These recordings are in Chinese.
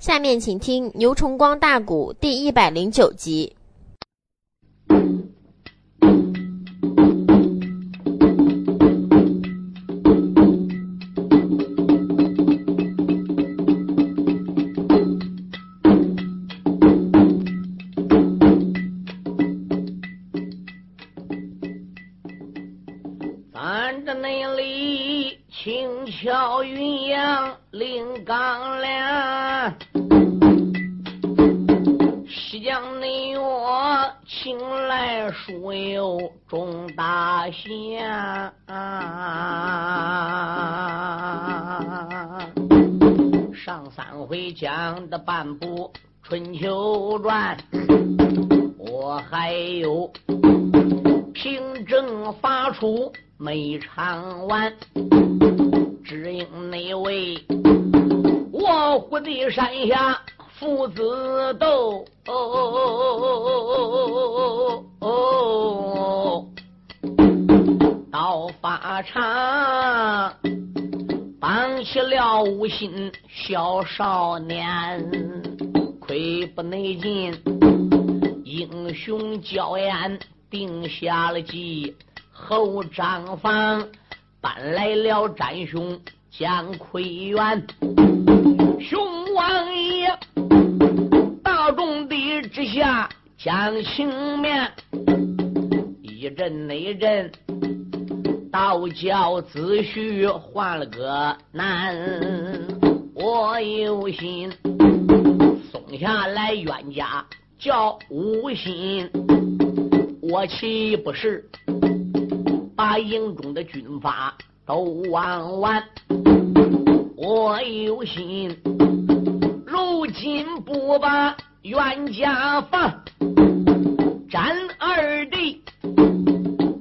下面请听《牛崇光大鼓》第一百零九集。春秋传》，我还有凭证发出没唱完，只因那位卧虎的山下父子斗，哦哦哦到法场绑起了无心小少年，亏不内劲，英雄娇艳定下了计。后张房搬来了战兄蒋奎元，熊王爷大众的之下讲情面，一阵内阵道教子婿换了个男，我有心下来冤家叫无心，我岂不是？把营中的军法都忘完，我有心，如今不把冤家放，斩二弟，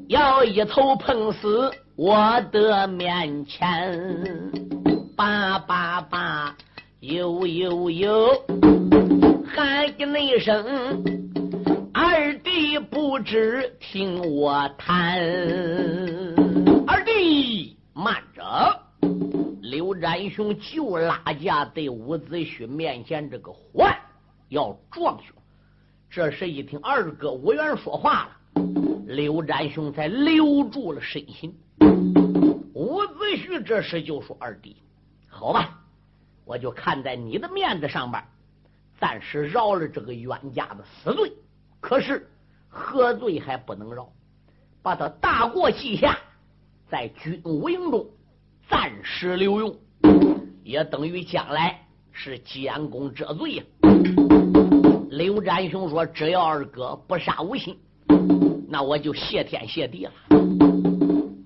要一头碰死我的面前，叭叭叭，呦呦呦，喊一声。二弟不知听我谈，二弟慢着。刘占雄就拉架对伍子胥面前这个坏要壮雄。这时一听二哥伍元说话了，刘占雄才留住了身形。伍子胥这时就说：“二弟，好吧，我就看在你的面子上边，暂时饶了这个冤家的死罪。”可是何罪还不能饶，把他大过记下，在军武营中暂时留用，也等于将来是监公遮罪呀。刘占雄说：“只要二哥不杀无心，那我就谢天谢地了。”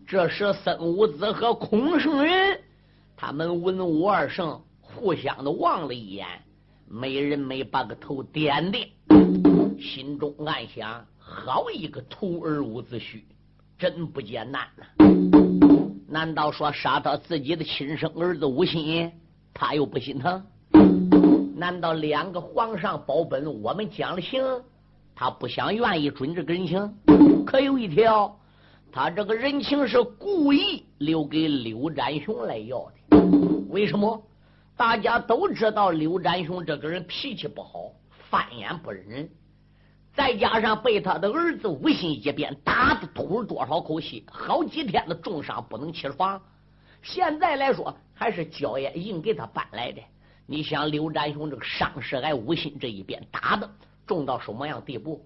这时，孙武子和孔圣人他们文武二圣互相的望了一眼，每人没把个头点点。心中暗想：好一个徒儿伍子胥，真不简单呐！难道说杀他自己的亲生儿子吴心，他又不心疼？难道两个皇上保本，我们讲了情，他不想愿意准这个人情？可有一条，他这个人情是故意留给刘占雄来要的。为什么？大家都知道刘占雄这个人脾气不好，翻眼不认人。再加上被他的儿子吴心一鞭打的吐了多少口气，好几天的重伤不能起床。现在来说还是焦艳硬给他搬来的。你想刘占雄这个伤势，挨吴心这一鞭打的重到什么样地步？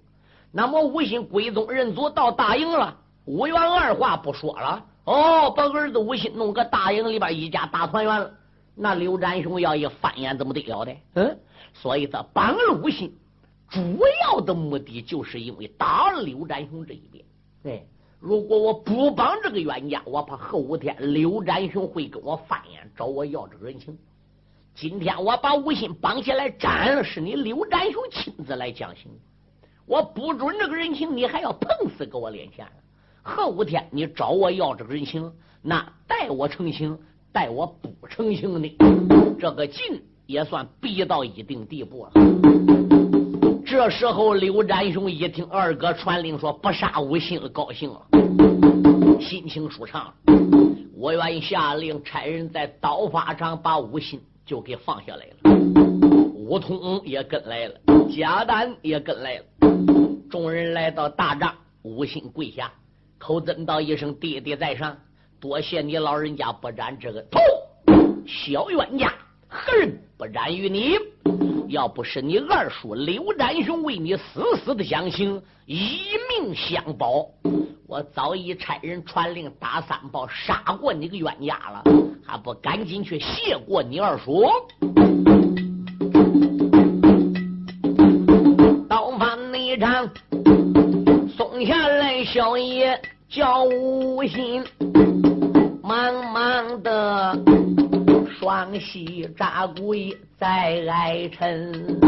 那么吴心归宗认祖到大营了，吴元二话不说了，哦，把儿子吴心弄个大营里边一家大团圆了。那刘占雄要一翻眼，怎么得了的？嗯，所以他帮了吴心。主要的目的就是因为打了刘占雄这一边。哎，如果我不帮这个冤家，我怕后五天刘占雄会跟我翻眼，找我要这个人情。今天我把吴心绑起来斩了，是你刘占雄亲自来讲刑。我不准这个人情，你还要碰死给我脸前。后五天你找我要这个人情，那待我成情，待我不成情的，这个劲也算逼到一定地步了。这时候，刘占雄一听二哥传令说不杀吴兴，高兴了，心情舒畅。我愿意下令差人在刀法上把吴兴就给放下来了。武通也跟来了，贾丹也跟来了。众人来到大帐，武心跪下，口尊道一声：“爹爹在上，多谢你老人家不斩这个头小冤家，何人不斩于你？要不是你二叔刘占雄为你死死的相信，以命相保，我早已差人传令打三宝，杀过你个冤家了，还不赶紧去谢过你二叔？”张松下来，小爷叫无心，双膝扎鬼在哀臣，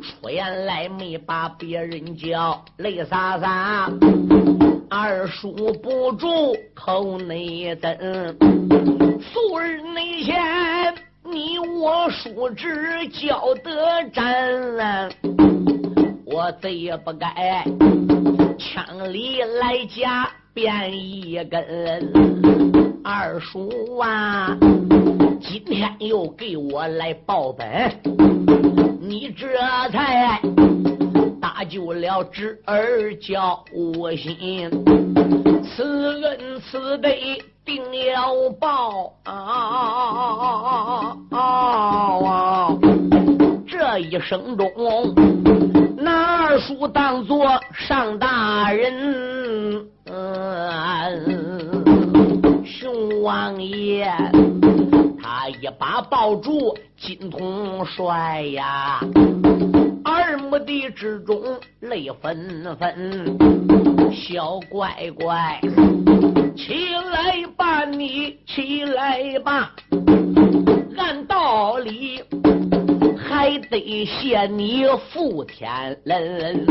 出言来没把别人叫，泪洒洒，二叔不住口内等，素日内前你我叔侄交得真。我贼也不该枪里来家变一根，二叔啊，今天又给我来报本，你这才搭救了侄儿叫我心，此恩此德定要报啊！这一生中。那二叔当作上大人，嗯熊王爷他一把抱住金统帅呀，二目的之中泪纷纷。小乖乖，起来吧，你起来吧，按道理。还得谢你父天恩，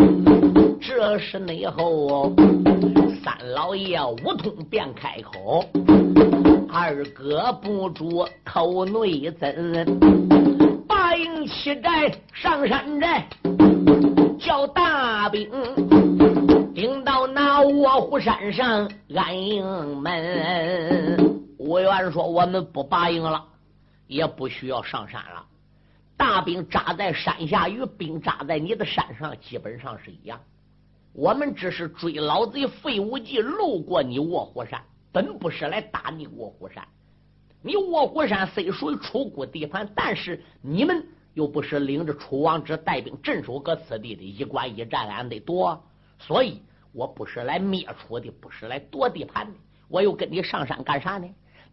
这是内后三老爷吴通便开口，二哥不住口内怎，八营七寨上山寨，叫大兵顶到那卧虎山上安营门。吴元说：“我们不拔营了，也不需要上山了。”大兵扎在山下，与兵扎在你的山上基本上是一样。我们只是追老贼费无忌，路过你卧虎山，本不是来打你卧虎山。你卧虎山虽属于楚国地盘，但是你们又不是领着楚王之带兵镇守搁此地的，一关一战俺得夺。所以我不是来灭楚的，不是来夺地盘的。我又跟你上山干啥呢？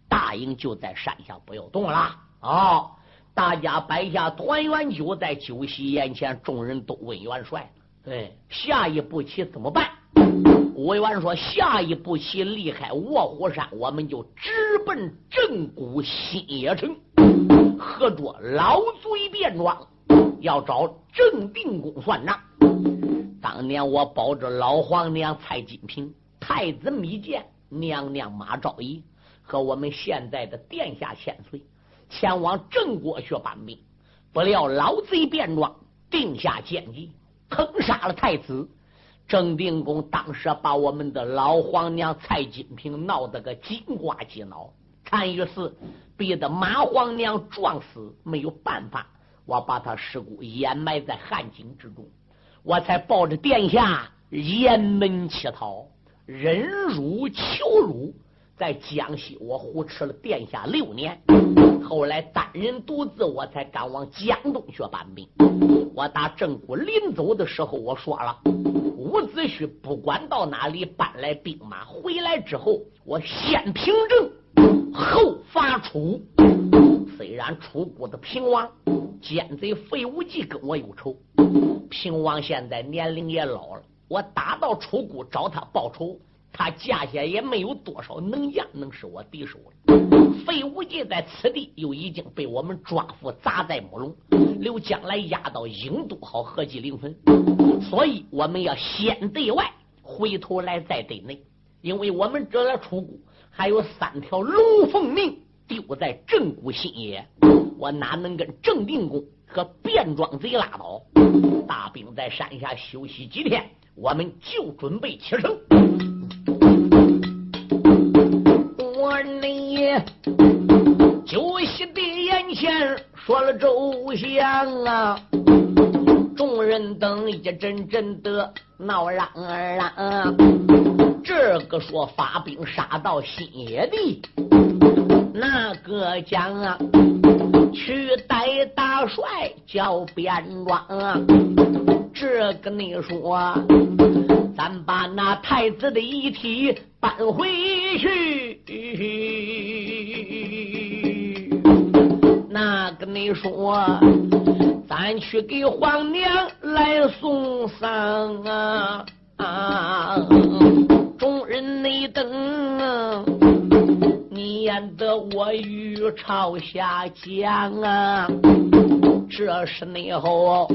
大营就在山下，不要动了啊！大家摆下团圆酒，在酒席宴前，众人都问元帅：“对，下一步棋怎么办？”吴元说：“下一步棋离开卧虎山，我们就直奔镇谷新野城，合着老贼便装，要找郑定公算账。当年我保着老皇娘蔡金平、太子米健、娘娘马昭仪和我们现在的殿下千岁。”前往郑国去搬兵，不料老贼变装，定下奸计，坑杀了太子郑定公。当时把我们的老皇娘蔡金平闹得个金瓜鸡脑，残于是逼得马皇娘撞死，没有办法，我把他尸骨掩埋在汉井之中，我才抱着殿下沿门乞讨，忍辱求辱。在江西，我胡吃了殿下六年，后来单人独自，我才赶往江东去搬兵。我打郑国临走的时候，我说了，伍子胥不管到哪里搬来兵马，回来之后，我先平郑，后伐楚。虽然楚国的平王奸贼费无忌跟我有仇，平王现在年龄也老了，我打到楚国找他报仇。他架下也没有多少能将能使我敌手了。费无忌在此地又已经被我们抓捕，砸在木笼，留将来押到郢都好合计灵魂。所以我们要先对外，回头来再对内，因为我们这来出谷还有三条龙凤命丢在正谷新野，我哪能跟郑定公和变装贼拉倒？大兵在山下休息几天，我们就准备启程。你酒席的眼前说了周详啊，众人等一阵阵的闹嚷嚷。这个说发兵杀到新野地，那个讲啊，去带大帅叫边庄啊。这个你说，咱把那太子的遗体搬回去。那个你说，咱去给皇娘来送丧啊啊！众人内等，你演得我与朝下讲啊！这是内后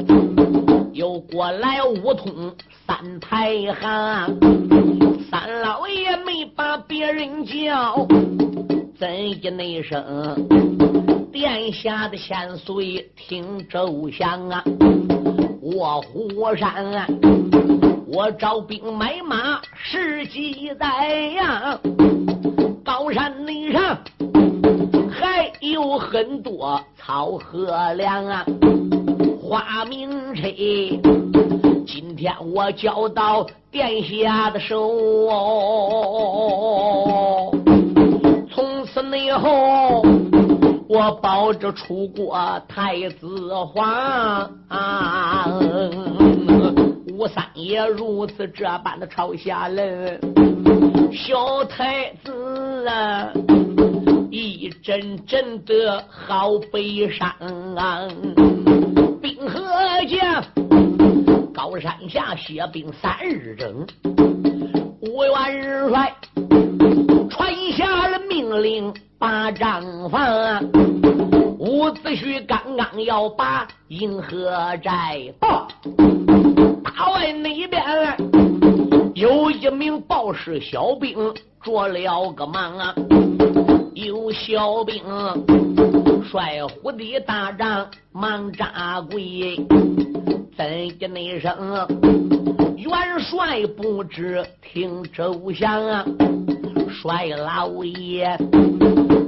又过来五通三太行，三老爷没把别人叫，怎一那声？殿下的千岁听周详啊！卧虎山啊！我招兵买马十几载呀，高山内上有很多草和粮啊，花名车。今天我交到殿下的手，从此以后我保着出国太子皇啊。吴三爷如此这般的朝下人，小太子啊，真真的好悲伤啊！兵和将，高山下歇兵三日整，吴元帅传下了命令，把帐房。伍子胥刚刚要把银河寨报。大外那边有一名报事小兵着了个忙啊，有小兵帅虎的大帐忙扎跪，怎的那声元帅不知听周详啊，帅老爷，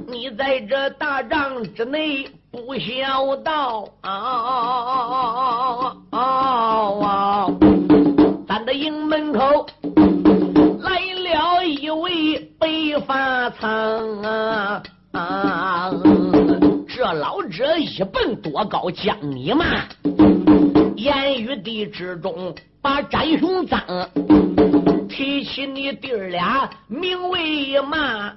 你在这大帐之内。不孝道啊啊啊啊！啊啊！咱的营门口来了一位发苍啊！这老者一蹦多高，将你骂，言语的之中把斩雄脏提起你弟儿俩名为嘛？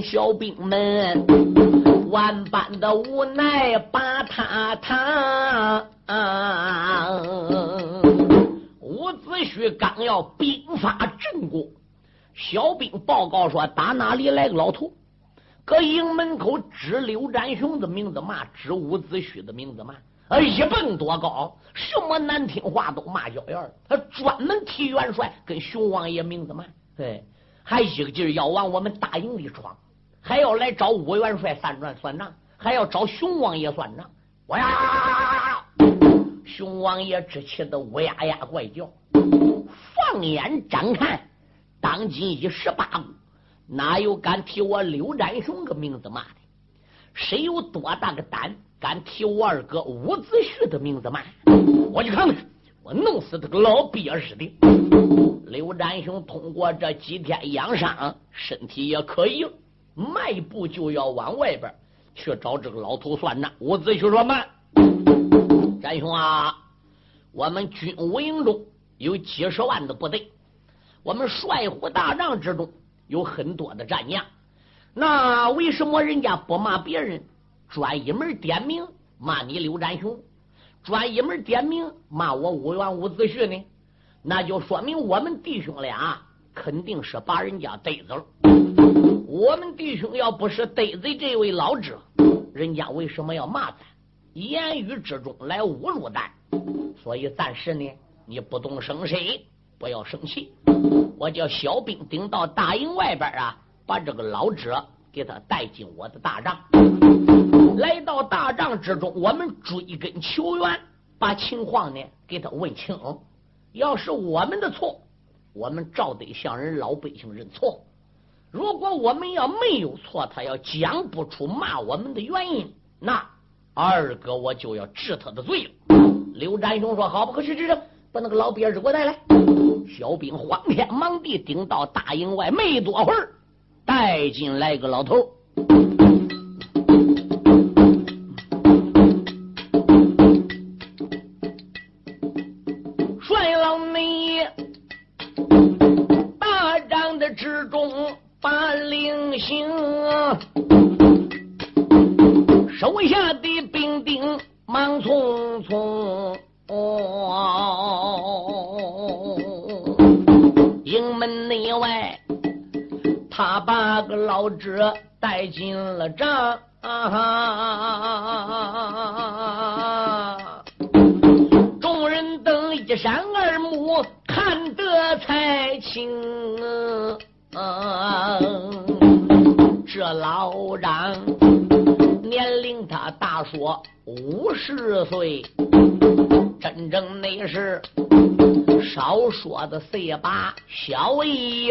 小兵们万般的无奈，把他他。伍子胥刚要兵发郑国，小兵报告说打哪里来个老头？搁营门口指刘占雄的名字骂，指伍子胥的名字骂，呃，一蹦多高，什么难听话都骂叫样他专门提元帅跟熊王爷名字骂，对，还一个劲儿要往我们大营里闯。还要来找武元帅算账算账，还要找熊王爷算账。我呀，熊王爷只气得乌呀呀怪叫，放眼张看，当今一十八股，哪有敢提我刘占雄个名字骂的？谁有多大个胆，敢提我二哥伍子胥的名字骂？我去看看，我弄死他个老鳖似的！刘占雄通过这几天养伤，身体也可以了。迈步就要往外边去找这个老头算账。伍子胥说：“慢，战兄啊，我们军武营中有几十万的部队，我们帅虎大帐之中有很多的战将。那为什么人家不骂别人，专一门点名骂你刘占雄，专一门点名骂我武元伍子胥呢？那就说明我们弟兄俩肯定是把人家逮走了。”我们弟兄要不是得罪这位老者，人家为什么要骂咱？言语之中来侮辱咱，所以暂时呢，你不动声色，不要生气。我叫小兵顶到大营外边啊，把这个老者给他带进我的大帐。来到大帐之中，我们追根求源，把情况呢给他问清。要是我们的错，我们照得向人老百姓认错。如果我们要没有错，他要讲不出骂我们的原因，那二哥我就要治他的罪了。刘占雄说：“好不，可去去去，把那个老鳖子给我带来。”小兵慌天忙地顶到大营外，没多会儿，带进来个老头。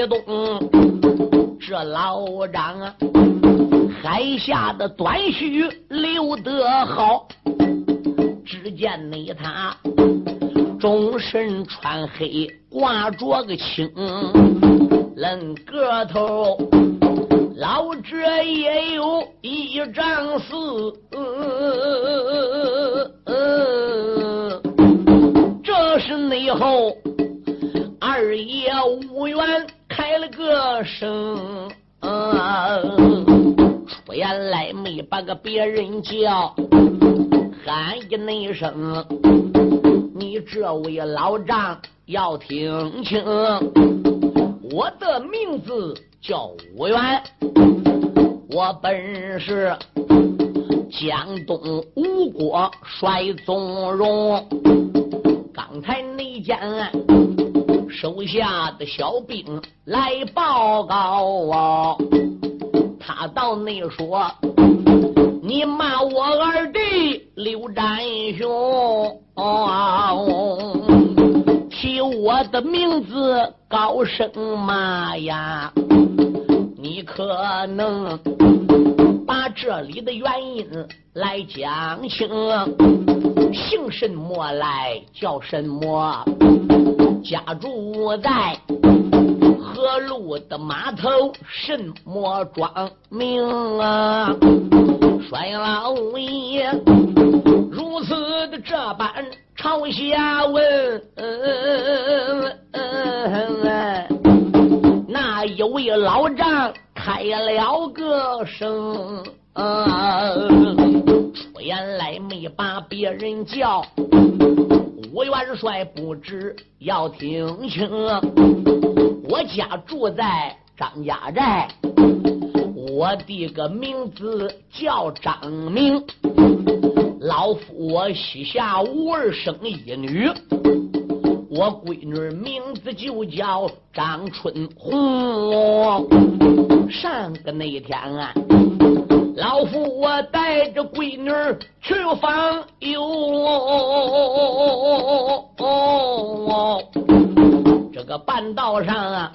一动，这老张啊，海下的短须留得好。只见那他终身穿黑，挂着个青，论个头，老者也有一丈四。这是内后。二爷无缘来了个声，出言来没把个别人叫，喊一那声，你这位老丈要听清，我的名字叫五元，我本是江东吴国帅宗荣，刚才那件。手下的小兵来报告啊！他到那说：“你骂我二弟刘占雄，哦提我的名字高声骂呀！你可能把这里的原因来讲清，姓什么来叫什么？”家住在河路的码头，什么庄名啊？衰老爷如此的这般朝下问，那一位老丈开了个声，出言来没把别人叫。我元帅不知要听清，我家住在张家寨，我的个名字叫张明，老夫我膝下无儿生一女，我闺女名字就叫张春红。上个那天啊。老夫我带着闺女去访友，这个半道上啊，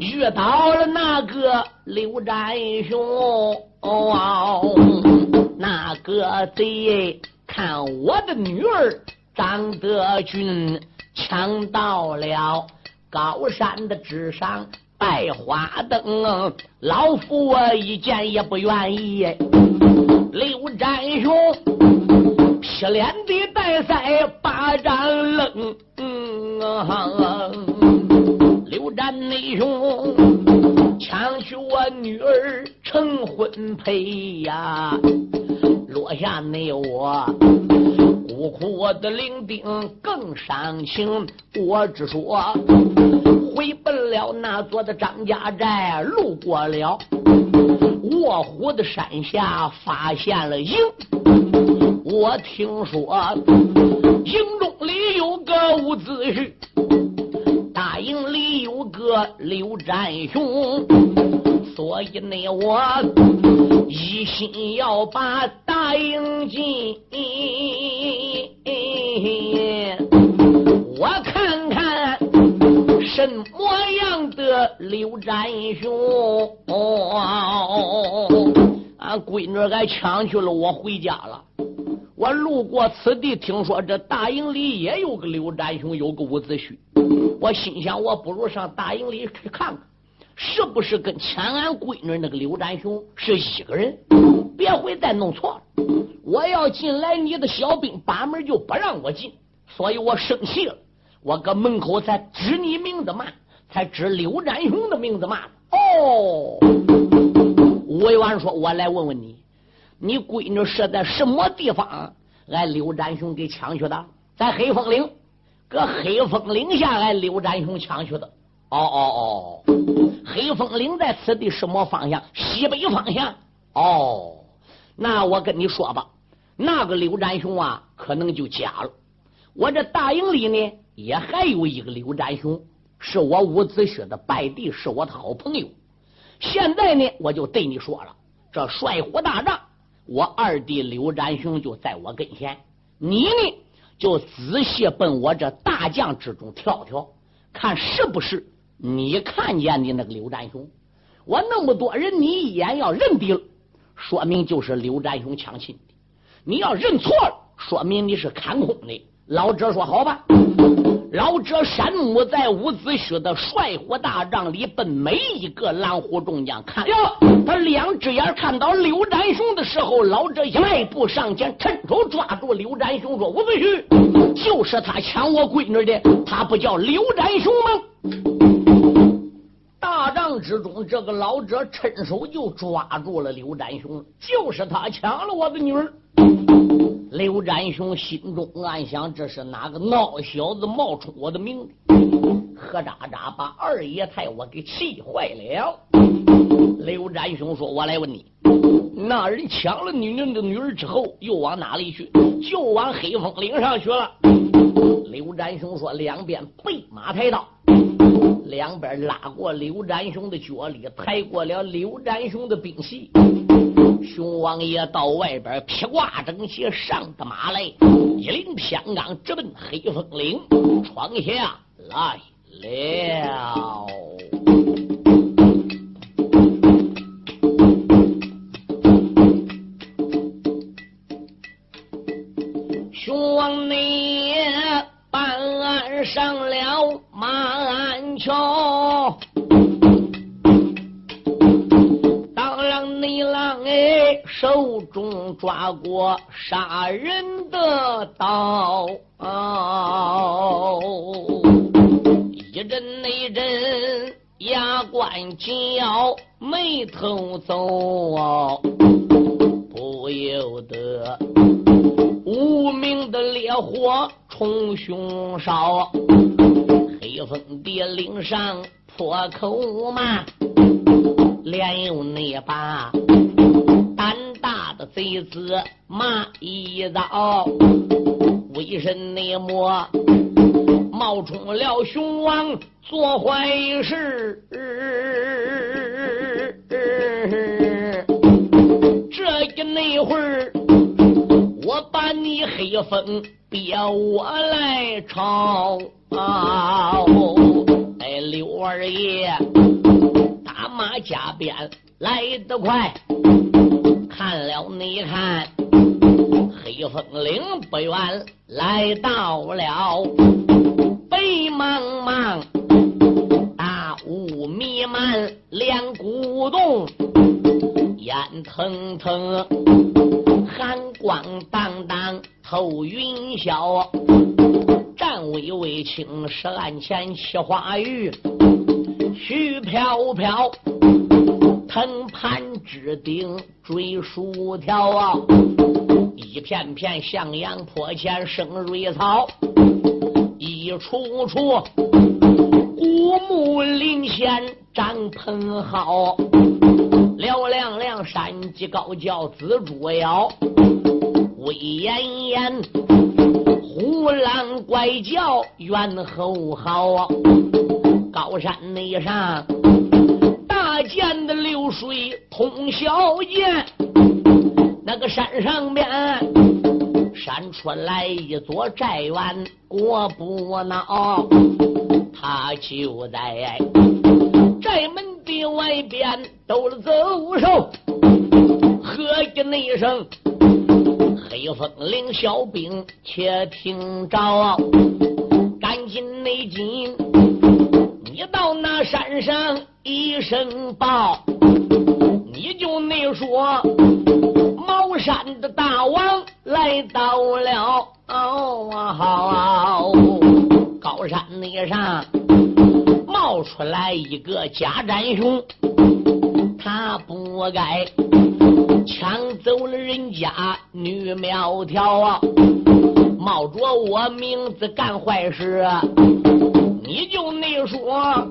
遇到了那个刘占雄，那个贼看我的女儿张德俊抢到了高山的之上。拜花灯，老夫我一见也不愿意。刘占雄劈脸的带腮，巴掌愣。刘占内兄抢去我女儿成婚配呀，落下你我。不苦我的伶仃更伤情，我只说回奔了那座的张家寨，路过了卧虎的山下，发现了营。我听说营中里有个伍子胥，大营里有个刘占雄，所以呢，我一心要把大营进。我看看什么样的刘占雄哦，俺闺女还抢去了，我回家了。我路过此地，听说这大营里也有个刘占雄，有个伍子胥。我心想，我不如上大营里去看看，是不是跟抢俺闺女那个刘占雄是一个人？别会再弄错了。我要进来，你的小兵把门就不让我进，所以我生气了。我搁门口才指你名字骂，才指刘占雄的名字骂。哦，吴伟完说：“我来问问你。”你闺女是在什么地方？俺刘占雄给抢去的，在黑风岭，搁黑风岭下，俺刘占雄抢去的。哦哦哦，黑风岭在此地什么方向？西北方向。哦，那我跟你说吧，那个刘占雄啊，可能就假了。我这大营里呢，也还有一个刘占雄，是我伍子胥的败弟，是我的好朋友。现在呢，我就对你说了，这帅虎大帐。我二弟刘占雄就在我跟前，你呢就仔细奔我这大将之中跳跳，看是不是你看见的那个刘占雄。我那么多人，你一眼要认定了，说明就是刘占雄抢亲；你要认错了，说明你是看空的。老者说：“好吧。”老者山木在伍子胥的帅火大帐里，奔每一个蓝虎众将看。哟，他两只眼看到刘占雄的时候，老者一迈步上前，趁手抓住刘占雄，说：“伍子胥，就是他抢我闺女的，他不叫刘占雄吗？”之中，这个老者伸手就抓住了刘占雄，就是他抢了我的女儿。刘占雄心中暗想：这是哪个孬小子冒充我的名？何渣渣把二爷太我给气坏了。刘占雄说：“我来问你，那人抢了女人的女儿之后，又往哪里去？就往黑风岭上去了。”刘占雄说：“两边备马抬刀，两边拉过刘占雄的脚力，抬过了刘占雄的兵器。”熊王爷到外边披挂整齐，上的马来，一领偏罡直奔黑风岭，闯下来了。中抓过杀人的刀，一阵那阵牙关紧咬，眉头皱，不由得无名的烈火冲胸烧，黑风蝶岭上破口骂，连用那把。贼子骂一刀，为甚内魔冒充了雄王做坏事？这一那会儿，我把你黑风逼我来抄。哎，刘二爷，打马加鞭来得快。看了你看，黑风岭不远来到了，白茫茫大雾弥漫，连古洞烟腾腾，寒光荡荡透云霄，战巍巍青石案前起花雨，絮飘飘。藤盘枝顶追树条啊，一片片向阳坡前生瑞草，一处处古木林前张蓬蒿，嘹亮亮山鸡高叫紫竹摇，威严严虎狼怪叫猿猴嚎啊，高山内上。见的流水通宵涧，那个山上边闪出来一座寨院，我不孬，他就在寨门的外边都了走手，喝一那声，黑风岭小兵且听着，赶紧内紧，你到那山上一声报，你就那说茅山的大王来到了，高山那上。冒出来一个假战雄，他不该抢走了人家女苗条啊！冒着我名字干坏事，你就那说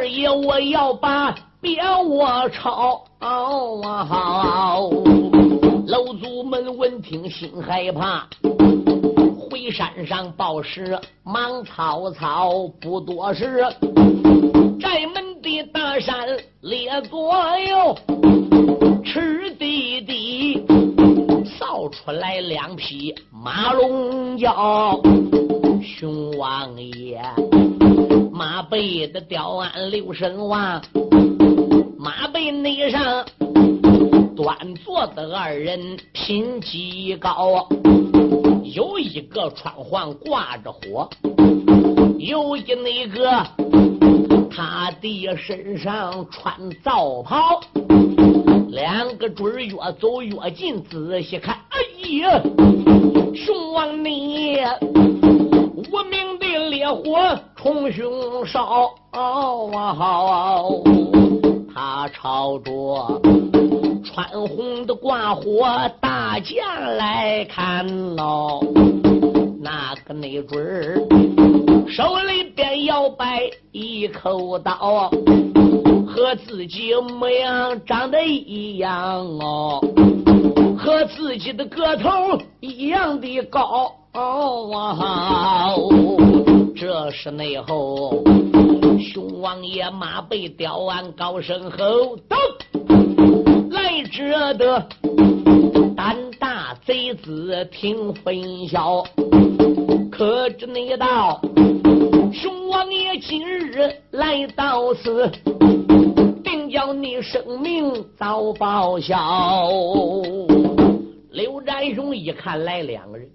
二爷，我要把别窝抄。楼主们闻听心害怕。回山上报时，忙草草不多时，寨门的大山列左右，赤滴滴扫出来两匹马龙腰，熊王爷马背的吊鞍六神望，马背内上端坐的二人品级高。有一个穿黄挂着火，有一那个他的身上穿皂袍，两个准越走越近，仔细看，哎呀，熊王你无名的烈火冲胸烧，他朝着。穿红的挂火大将来看喽，那个没准儿手里边要摆一口刀，和自己模样长得一样哦，和自己的个头一样的高哦。这是内后，熊王爷马背吊鞍高声吼道。来者的胆大贼子听分晓，可知那道熊王爷今日来到此，定叫你生命遭报销。刘占雄一看来两个人，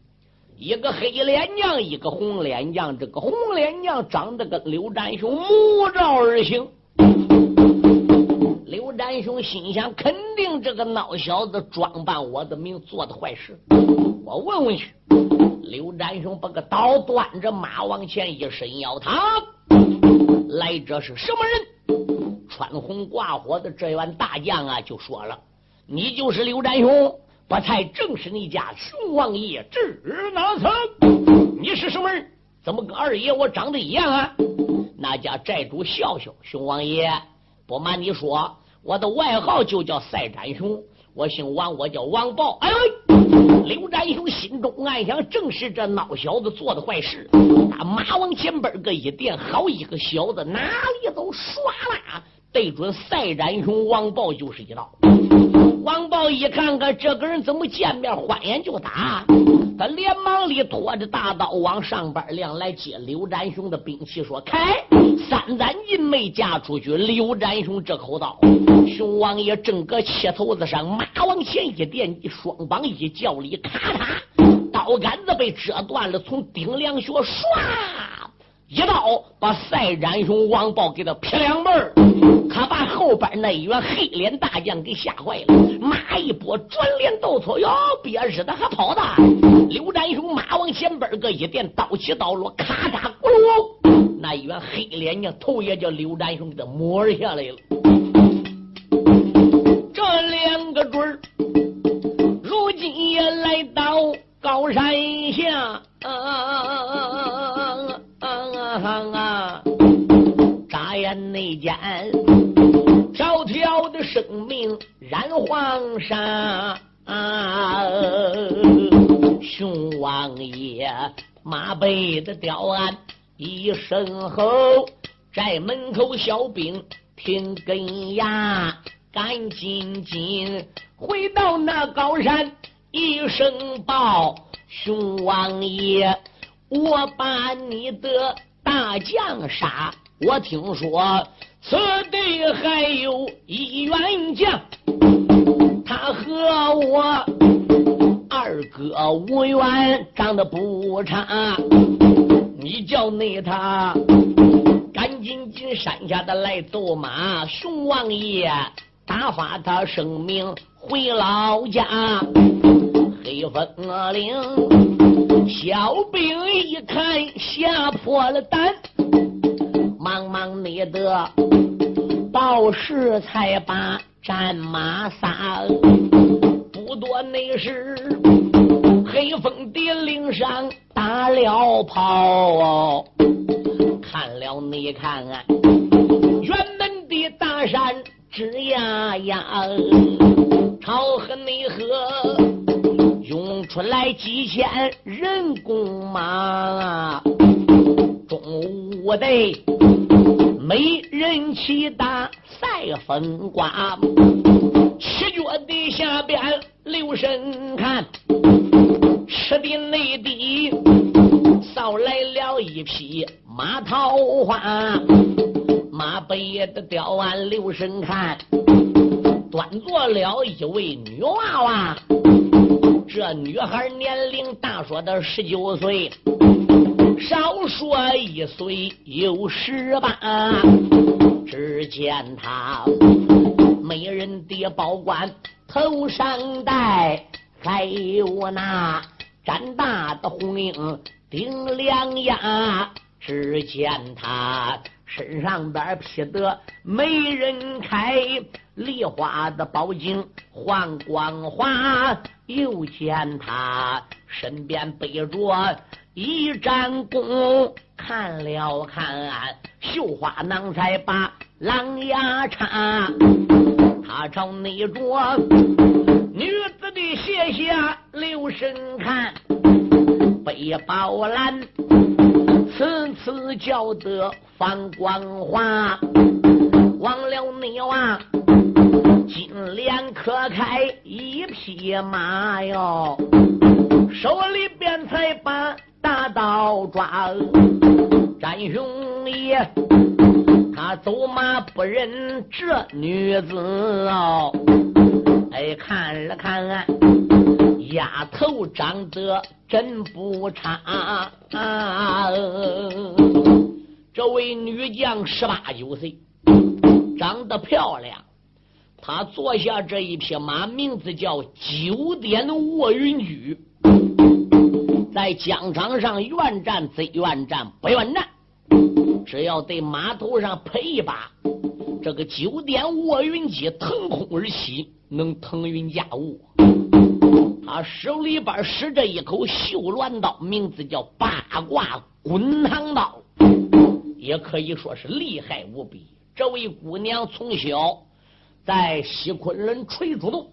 一个黑脸娘，一个红脸娘。这个红脸娘长得跟刘占雄目照而行。刘占雄心想：肯定这个孬小子装扮我的命，做的坏事。我问问去。刘占雄把个刀端着，马往前一伸腰，他来者是什么人？穿红挂火的这员大将啊，就说了：“你就是刘占雄，不才正是你家熊王爷智哪层？你是什么人？怎么跟二爷我长得一样啊？”那家寨主笑笑：“熊王爷，不瞒你说。”我的外号就叫赛展雄，我姓王，我叫王豹。哎呦，刘占雄心中暗想：正是这孬小子做的坏事。他马往前边个一点，好一个小子，哪里都唰啦，对准赛展雄王豹就是一刀。王豹一看看这个人怎么见面欢眼就打，他连忙里拖着大刀往上边亮来接刘占雄的兵器，说：“开！”三盏银没嫁出去，刘占雄这口刀，熊王爷正搁气头子上，马往前一点，双膀一叫里，咔嚓，刀杆子被折断了，从顶梁穴唰。一刀把赛占雄王豹给他劈两半他把后边那一员黑脸大将给吓坏了。马一拨，转脸斗错，哟，别日的还跑的。刘占雄马往前边个一点，刀起刀落，咔嚓咕噜，那一员黑脸将头也叫刘占雄给他抹下来了。这两个准儿，如今也来到高山下。啊！啊眨眼内间，条条的生命染黄沙。啊熊王爷马背的吊鞍一声吼，寨门口小兵听根牙，赶紧紧回到那高山一声报，熊王爷，我把你的。大将杀！我听说此地还有一员将，他和我二哥无缘，长得不差。你叫那他赶紧进山下的来走马，熊王爷打发他生命回老家。黑风岭小兵一看吓破了胆。忙忙你的报时才把战马撒，不多那时黑风敌岭上打了炮，看了你看啊，辕门的大山吱呀呀，朝河内河出来几千人弓马，中午得。没人骑打赛风刮，七脚地下边留神看，吃的内地扫来了一匹马桃花，马背的吊鞍留神看，端坐了一位女娃娃，这女孩年龄大说的十九岁。少说一岁有十八，只见她美人的宝冠头上戴，还有那展大的红缨顶两牙。只见她身上边披的美人开，梨花的宝镜换光华。又见他身边背着。一盏弓，看了看，绣花囊才把狼牙插。他朝那着女子的鞋下留神看，背包篮次次叫得放光华。忘了你啊，金莲可开一匹马哟，手里边才把。大刀抓，战雄爷，他走马不认这女子哦。哎，看了看，丫头长得真不差。这位女将十八九岁，长得漂亮。他坐下这一匹马，名字叫九点卧云驹。在疆场上，愿战则愿战，不愿战，只要在马头上喷一把这个九点卧云机，腾空而起，能腾云驾雾。他手里边使着一口绣鸾刀，名字叫八卦滚堂刀，也可以说是厉害无比。这位姑娘从小在西昆仑垂竹洞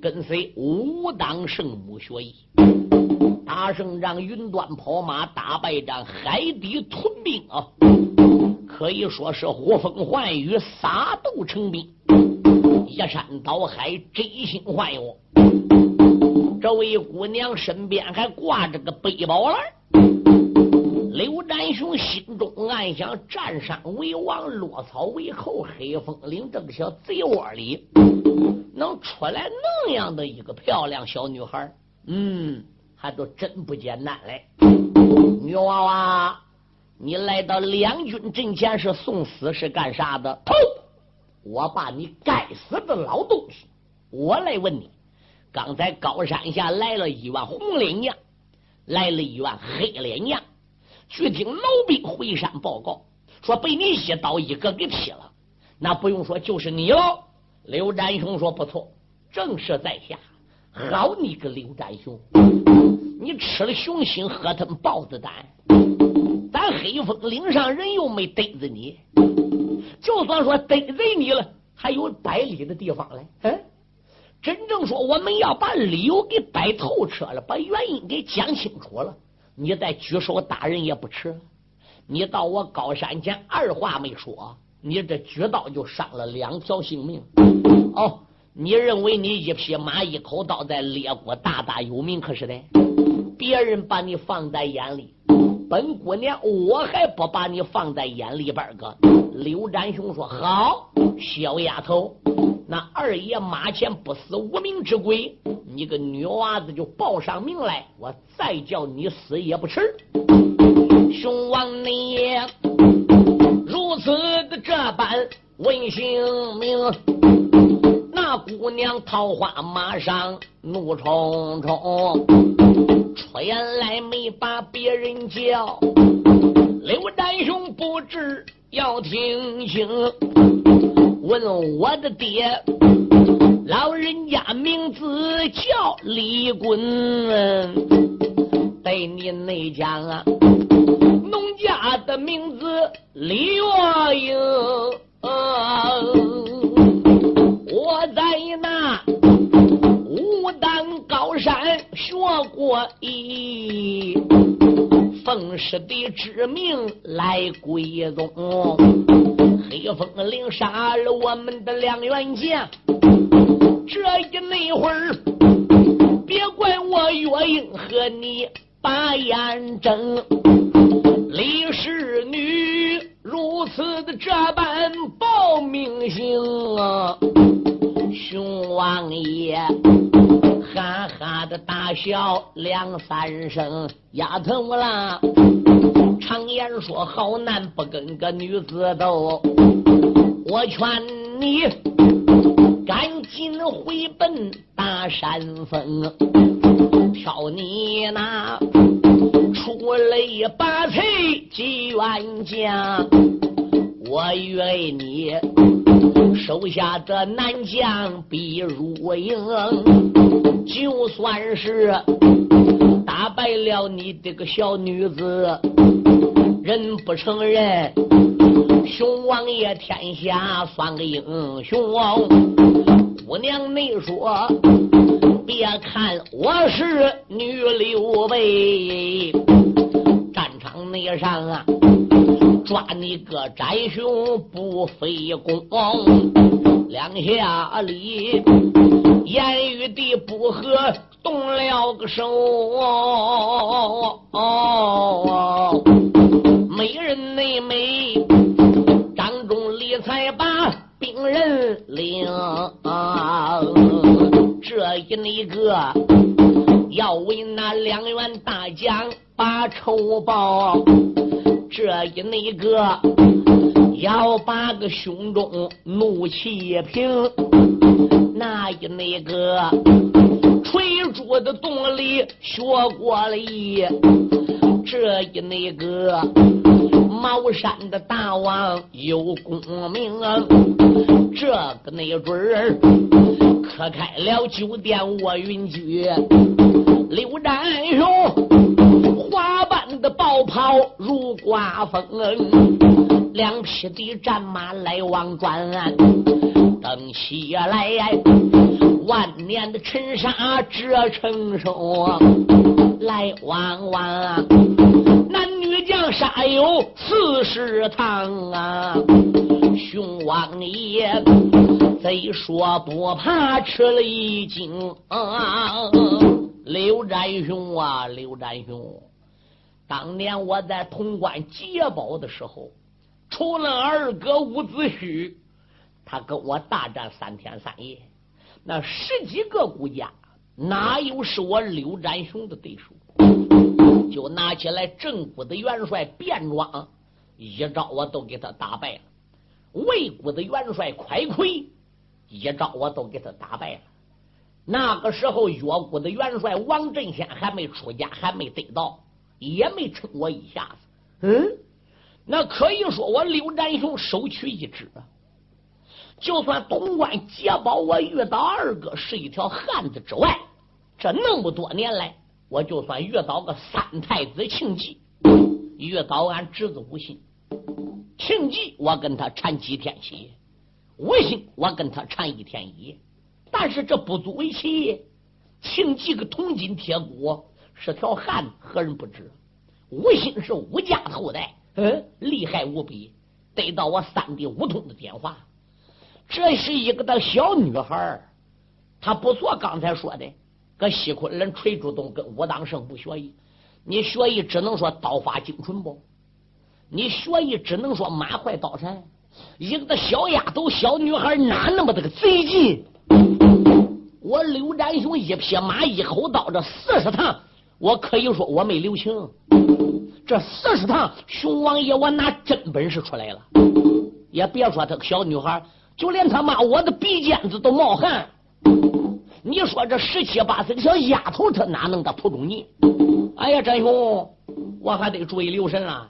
跟随武当圣母学艺。打胜仗，云端跑马；打败仗，海底屯兵啊！可以说是呼风唤雨，撒豆成兵，一山倒海，真心换我。这位姑娘身边还挂着个背包篮。刘占雄心中暗想：占山为王，落草为寇，黑风岭这个小贼窝里，能出来那样的一个漂亮小女孩？嗯。还都真不简单嘞！女娃娃，你来到两军阵前是送死是干啥的？头，我把你该死的老东西！我来问你，刚才高山下来了一员红脸娘，来了一员黑脸娘，据听老兵回山报告，说被你一刀一个给劈了。那不用说，就是你了。刘占雄说：“不错，正是在下。”好你个刘占雄！你吃了熊心，喝他们豹子胆。咱黑风岭上人又没逮着你，就算说逮着你了，还有百里的地方嘞。嗯，真正说我们要把理由给摆透彻了，把原因给讲清楚了，你再举手打人也不迟。你到我高山前，二话没说，你这举刀就伤了两条性命。哦。你认为你一匹马一口刀在列国大大有名，可是的，别人把你放在眼里，本姑娘，我还不把你放在眼里边儿个。刘占雄说：“好，小丫头，那二爷马前不死无名之鬼，你个女娃子就报上名来，我再叫你死也不迟。”雄王你如此的这般问姓名，那姑娘桃花马上怒冲冲，出言来没把别人叫。刘占雄不知要听清，问我的爹，老人家名字叫李棍，对你内讲啊。农家的名字李月英，我在那武当高山学过艺，奉师的之命来归宗。黑风岭杀了我们的两员将，这一那会儿，别怪我月英和你把眼睁。李氏女如此的这般报名姓啊，熊王爷哈哈的大笑两三声，丫头啦，常言说好男不跟个女子斗，我劝你赶紧回奔大山峰，挑你那。出类拔萃几员将，我愿你手下的男将必入营。就算是打败了你这个小女子，人不承认，熊王爷天下算个英雄。姑娘，你说。别看我是女刘备，战场内上啊，抓你个斩雄不费功，两下里言语的不和，动了个手，美人内美，张中理才把兵人领。这一那个要为那两员大将把仇报，这一那个要把个胸中怒气平，那一那个垂珠的洞里学过了一，这一那个茅山的大王有功名，这个那准儿。可开了酒店卧云居，刘占雄花般的豹袍如刮风，两匹的战马来往转，登起来万年的尘沙折成手，来往往男女将杀有四十趟啊，雄王爷。贼说不怕吃了一惊啊，刘占雄啊，刘占雄，当年我在潼关劫宝的时候，除了二哥伍子胥，他跟我大战三天三夜，那十几个孤家哪有是我刘占雄的对手？就拿起来正骨的元帅卞庄，一招我都给他打败了；魏国的元帅快奎。一招我都给他打败了。那个时候，岳国的元帅王振先还没出家，还没得到，也没撑我一下子。嗯，那可以说我刘占雄首屈一指。就算潼关劫宝，我遇到二哥是一条汉子之外，这那么多年来，我就算遇到个三太子庆忌，遇到俺侄子吴信，庆忌我跟他缠几天血。吴信，我跟他缠一天一夜，但是这不足为奇。庆忌个铜筋铁骨，是条汉子，何人不知？吴兴是吴家后代，嗯，厉害无比，得到我三弟吴通的电话。这是一个的小女孩，她不做。刚才说的，搁西昆仑垂珠洞跟武当圣不学艺，你学艺只能说刀法精纯不？你学艺只能说马快刀残。一个小丫头、小女孩哪那么的个贼劲？我刘占雄一匹马一口刀，这四十趟，我可以说我没留情。这四十趟，熊王爷我拿真本事出来了。也别说他个小女孩，就连他妈我的鼻尖子都冒汗。你说这十七八岁的小丫头，她哪能的扑中你？哎呀，真雄，我还得注意留神啊！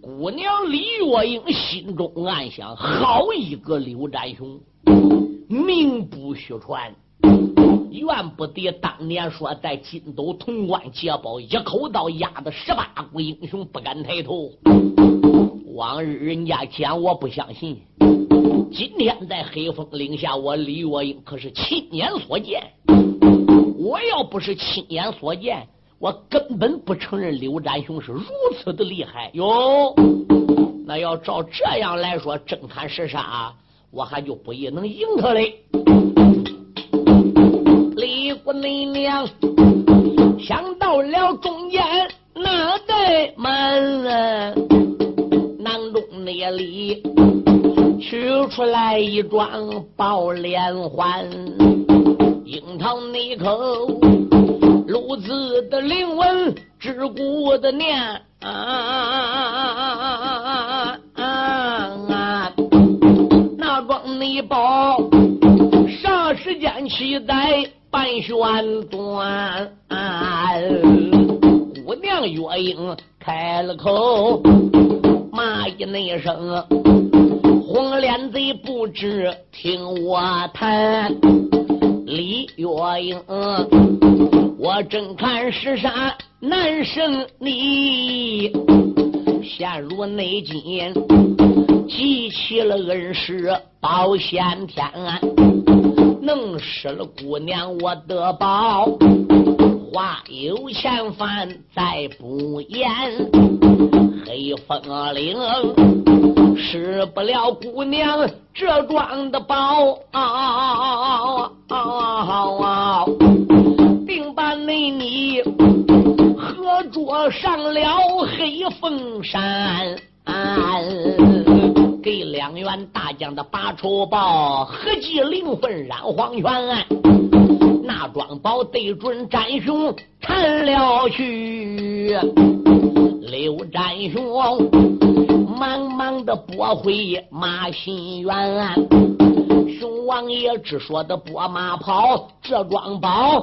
姑娘李月英心中暗想：好一个刘占雄，名不虚传。怨不得当年说在金斗潼关劫宝，一口刀压的十八股英雄不敢抬头。往日人家讲我不相信，今天在黑风岭下，我李月英可是亲眼所见。我要不是亲眼所见，我根本不承认刘占雄是如此的厉害哟。那要照这样来说，真砍实杀，我还就不一定能赢他嘞。李姑娘想到了中间那个门，囊中那里取出来一桩宝莲环，樱桃那口路子的灵文，知古的念啊，那桩内宝啥时间期待？半旋转，姑娘月英开了口，骂一那声，红脸贼不知听我谈。李月英，我正看是啥难胜你，陷入内奸，记起了恩师保先天。弄失了姑娘我的宝，话有前番再不言。黑风岭失不了姑娘这桩的宝，定把内你合捉上了黑风山。给两员大将的把仇报，合计灵魂染黄泉。那桩宝对准战雄缠了去，刘展雄忙忙的拨回马心元。熊王爷只说的拨马跑，这桩宝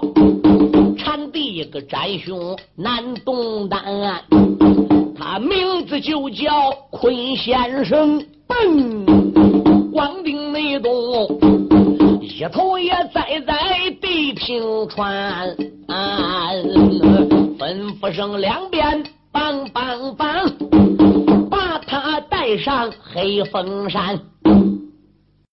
缠第一个战雄难动弹。他名字就叫坤先生。奔光腚内东，一头也栽在地平川，吩咐声两边梆梆梆，把他带上黑风山。